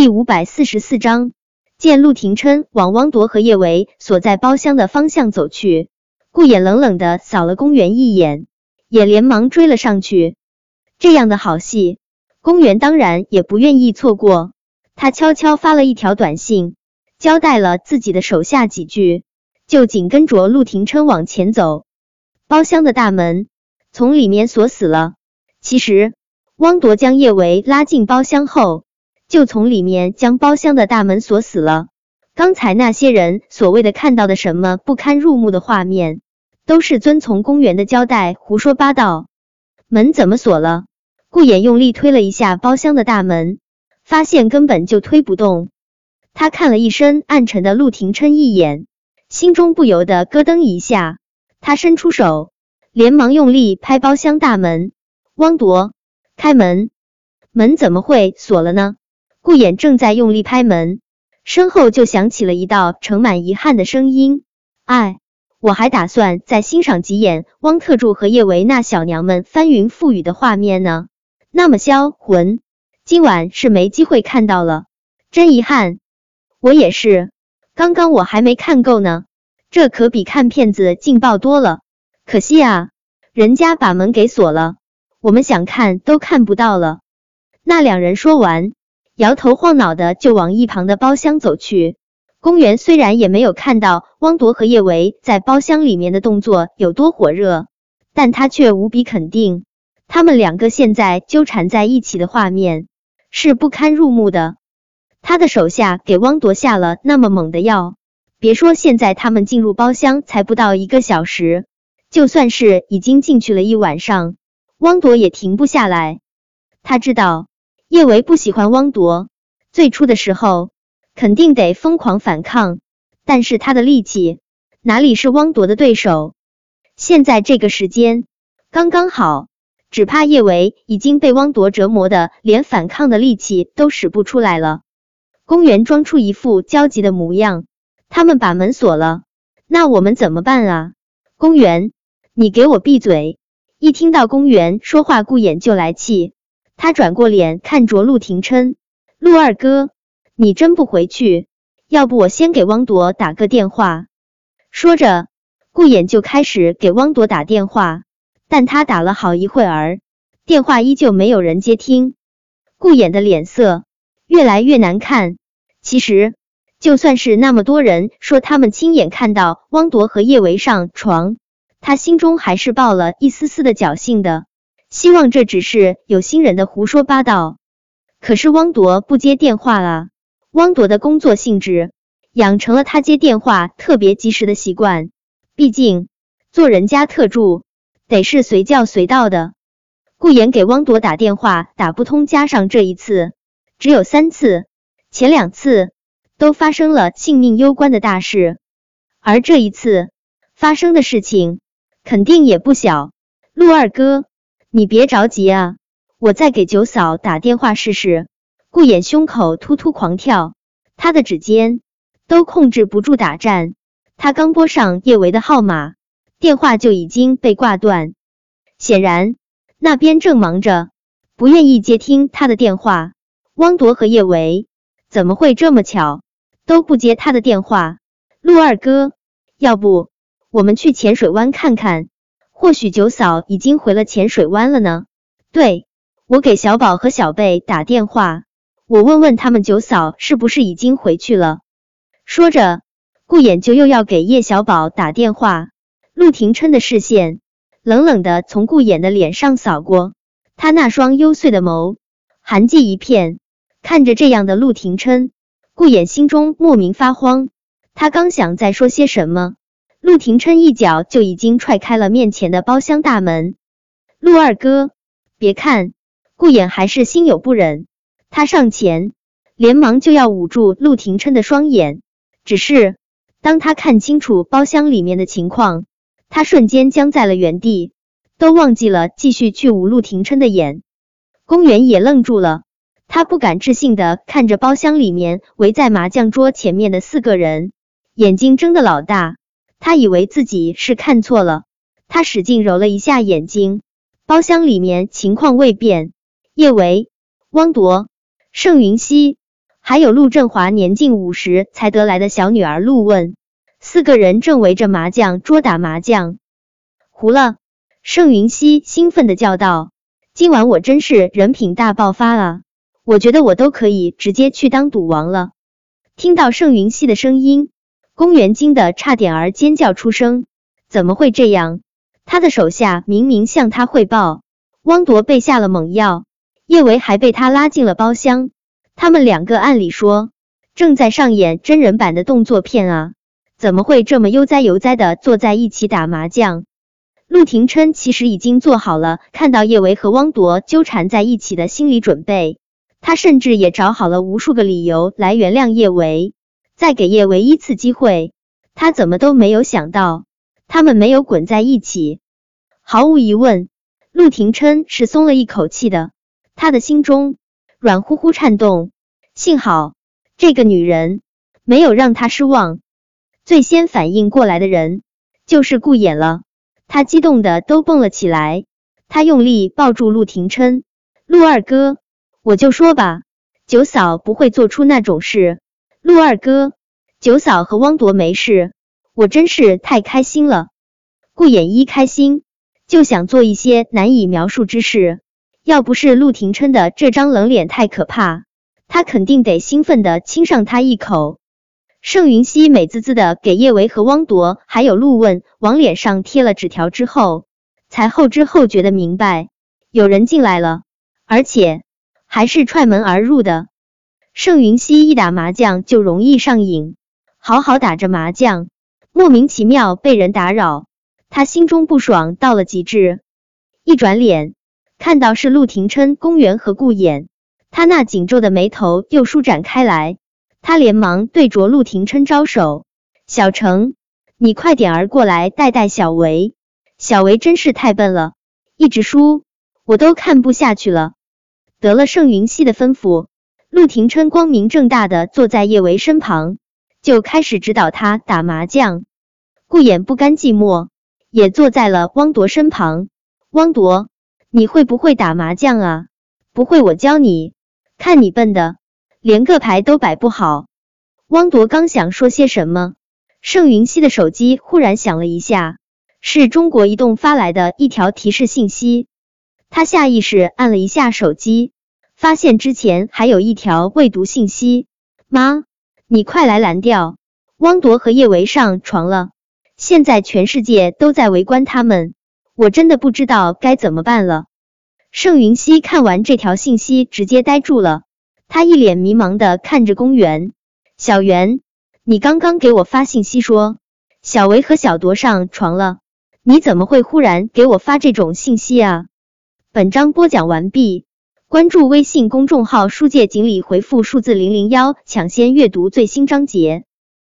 第五百四十四章，见陆廷琛往汪铎和叶维所在包厢的方向走去，顾衍冷冷的扫了公园一眼，也连忙追了上去。这样的好戏，公园当然也不愿意错过。他悄悄发了一条短信，交代了自己的手下几句，就紧跟着陆廷琛往前走。包厢的大门从里面锁死了。其实，汪铎将叶维拉进包厢后。就从里面将包厢的大门锁死了。刚才那些人所谓的看到的什么不堪入目的画面，都是遵从公园的交代胡说八道。门怎么锁了？顾衍用力推了一下包厢的大门，发现根本就推不动。他看了一身暗沉的陆廷琛一眼，心中不由得咯噔一下。他伸出手，连忙用力拍包厢大门。汪铎，开门！门怎么会锁了呢？顾衍正在用力拍门，身后就响起了一道盛满遗憾的声音：“哎，我还打算再欣赏几眼汪特助和叶维那小娘们翻云覆雨的画面呢，那么销魂，今晚是没机会看到了，真遗憾。我也是，刚刚我还没看够呢，这可比看片子劲爆多了。可惜啊，人家把门给锁了，我们想看都看不到了。”那两人说完。摇头晃脑的就往一旁的包厢走去。公园虽然也没有看到汪铎和叶维在包厢里面的动作有多火热，但他却无比肯定，他们两个现在纠缠在一起的画面是不堪入目的。他的手下给汪铎下了那么猛的药，别说现在他们进入包厢才不到一个小时，就算是已经进去了一晚上，汪铎也停不下来。他知道。叶维不喜欢汪铎，最初的时候肯定得疯狂反抗，但是他的力气哪里是汪铎的对手？现在这个时间刚刚好，只怕叶维已经被汪铎折磨的连反抗的力气都使不出来了。公园装出一副焦急的模样，他们把门锁了，那我们怎么办啊？公园，你给我闭嘴！一听到公园说话，顾衍就来气。他转过脸看着陆廷琛，陆二哥，你真不回去？要不我先给汪铎打个电话。说着，顾衍就开始给汪铎打电话，但他打了好一会儿，电话依旧没有人接听。顾衍的脸色越来越难看。其实，就算是那么多人说他们亲眼看到汪铎和叶维上床，他心中还是抱了一丝丝的侥幸的。希望这只是有心人的胡说八道。可是汪铎不接电话啊！汪铎的工作性质养成了他接电话特别及时的习惯。毕竟做人家特助得是随叫随到的。顾言给汪铎打电话打不通，加上这一次只有三次，前两次都发生了性命攸关的大事，而这一次发生的事情肯定也不小。陆二哥。你别着急啊，我再给九嫂打电话试试。顾衍胸口突突狂跳，他的指尖都控制不住打颤。他刚拨上叶维的号码，电话就已经被挂断。显然那边正忙着，不愿意接听他的电话。汪铎和叶维怎么会这么巧，都不接他的电话？陆二哥，要不我们去浅水湾看看？或许九嫂已经回了浅水湾了呢。对，我给小宝和小贝打电话，我问问他们九嫂是不是已经回去了。说着，顾衍就又要给叶小宝打电话。陆廷琛的视线冷冷的从顾衍的脸上扫过，他那双幽邃的眸寒寂一片。看着这样的陆廷琛，顾衍心中莫名发慌。他刚想再说些什么。陆廷琛一脚就已经踹开了面前的包厢大门。陆二哥，别看顾衍还是心有不忍，他上前连忙就要捂住陆廷琛的双眼。只是当他看清楚包厢里面的情况，他瞬间僵在了原地，都忘记了继续去捂陆廷琛的眼。公园也愣住了，他不敢置信的看着包厢里面围在麻将桌前面的四个人，眼睛睁得老大。他以为自己是看错了，他使劲揉了一下眼睛，包厢里面情况未变，叶维、汪铎、盛云熙，还有陆振华年近五十才得来的小女儿陆问，四个人正围着麻将桌打麻将。胡了！盛云熙兴奋的叫道：“今晚我真是人品大爆发啊！我觉得我都可以直接去当赌王了。”听到盛云熙的声音，公园惊得差点儿尖叫出声。怎么会这样？他的手下明明向他汇报，汪铎被下了猛药，叶维还被他拉进了包厢。他们两个按理说正在上演真人版的动作片啊，怎么会这么悠哉悠哉的坐在一起打麻将？陆廷琛其实已经做好了看到叶维和汪铎纠缠在一起的心理准备，他甚至也找好了无数个理由来原谅叶维，再给叶维一次机会。他怎么都没有想到，他们没有滚在一起。毫无疑问，陆廷琛是松了一口气的，他的心中软乎乎颤动。幸好这个女人没有让他失望。最先反应过来的人就是顾衍了。他激动的都蹦了起来，他用力抱住陆廷琛，陆二哥，我就说吧，九嫂不会做出那种事。陆二哥，九嫂和汪铎没事，我真是太开心了。顾衍一开心就想做一些难以描述之事，要不是陆廷琛的这张冷脸太可怕，他肯定得兴奋的亲上他一口。盛云熙美滋滋的给叶维和汪铎还有陆问往脸上贴了纸条之后，才后知后觉的明白有人进来了，而且还是踹门而入的。盛云熙一打麻将就容易上瘾，好好打着麻将，莫名其妙被人打扰，他心中不爽到了极致。一转脸看到是陆廷琛、公园和顾衍，他那紧皱的眉头又舒展开来。他连忙对着陆廷琛招手：“小程，你快点儿过来带带小维。小维真是太笨了，一直输，我都看不下去了。”得了盛云熙的吩咐，陆廷琛光明正大的坐在叶维身旁，就开始指导他打麻将。顾衍不甘寂寞，也坐在了汪铎身旁。汪铎，你会不会打麻将啊？不会，我教你。看你笨的。连个牌都摆不好，汪铎刚想说些什么，盛云熙的手机忽然响了一下，是中国移动发来的一条提示信息。他下意识按了一下手机，发现之前还有一条未读信息。妈，你快来拦掉！汪铎和叶维上床了，现在全世界都在围观他们，我真的不知道该怎么办了。盛云熙看完这条信息，直接呆住了。他一脸迷茫的看着公园，小袁，你刚刚给我发信息说小维和小铎上床了，你怎么会忽然给我发这种信息啊？本章播讲完毕，关注微信公众号“书界锦鲤”，回复数字零零幺，抢先阅读最新章节。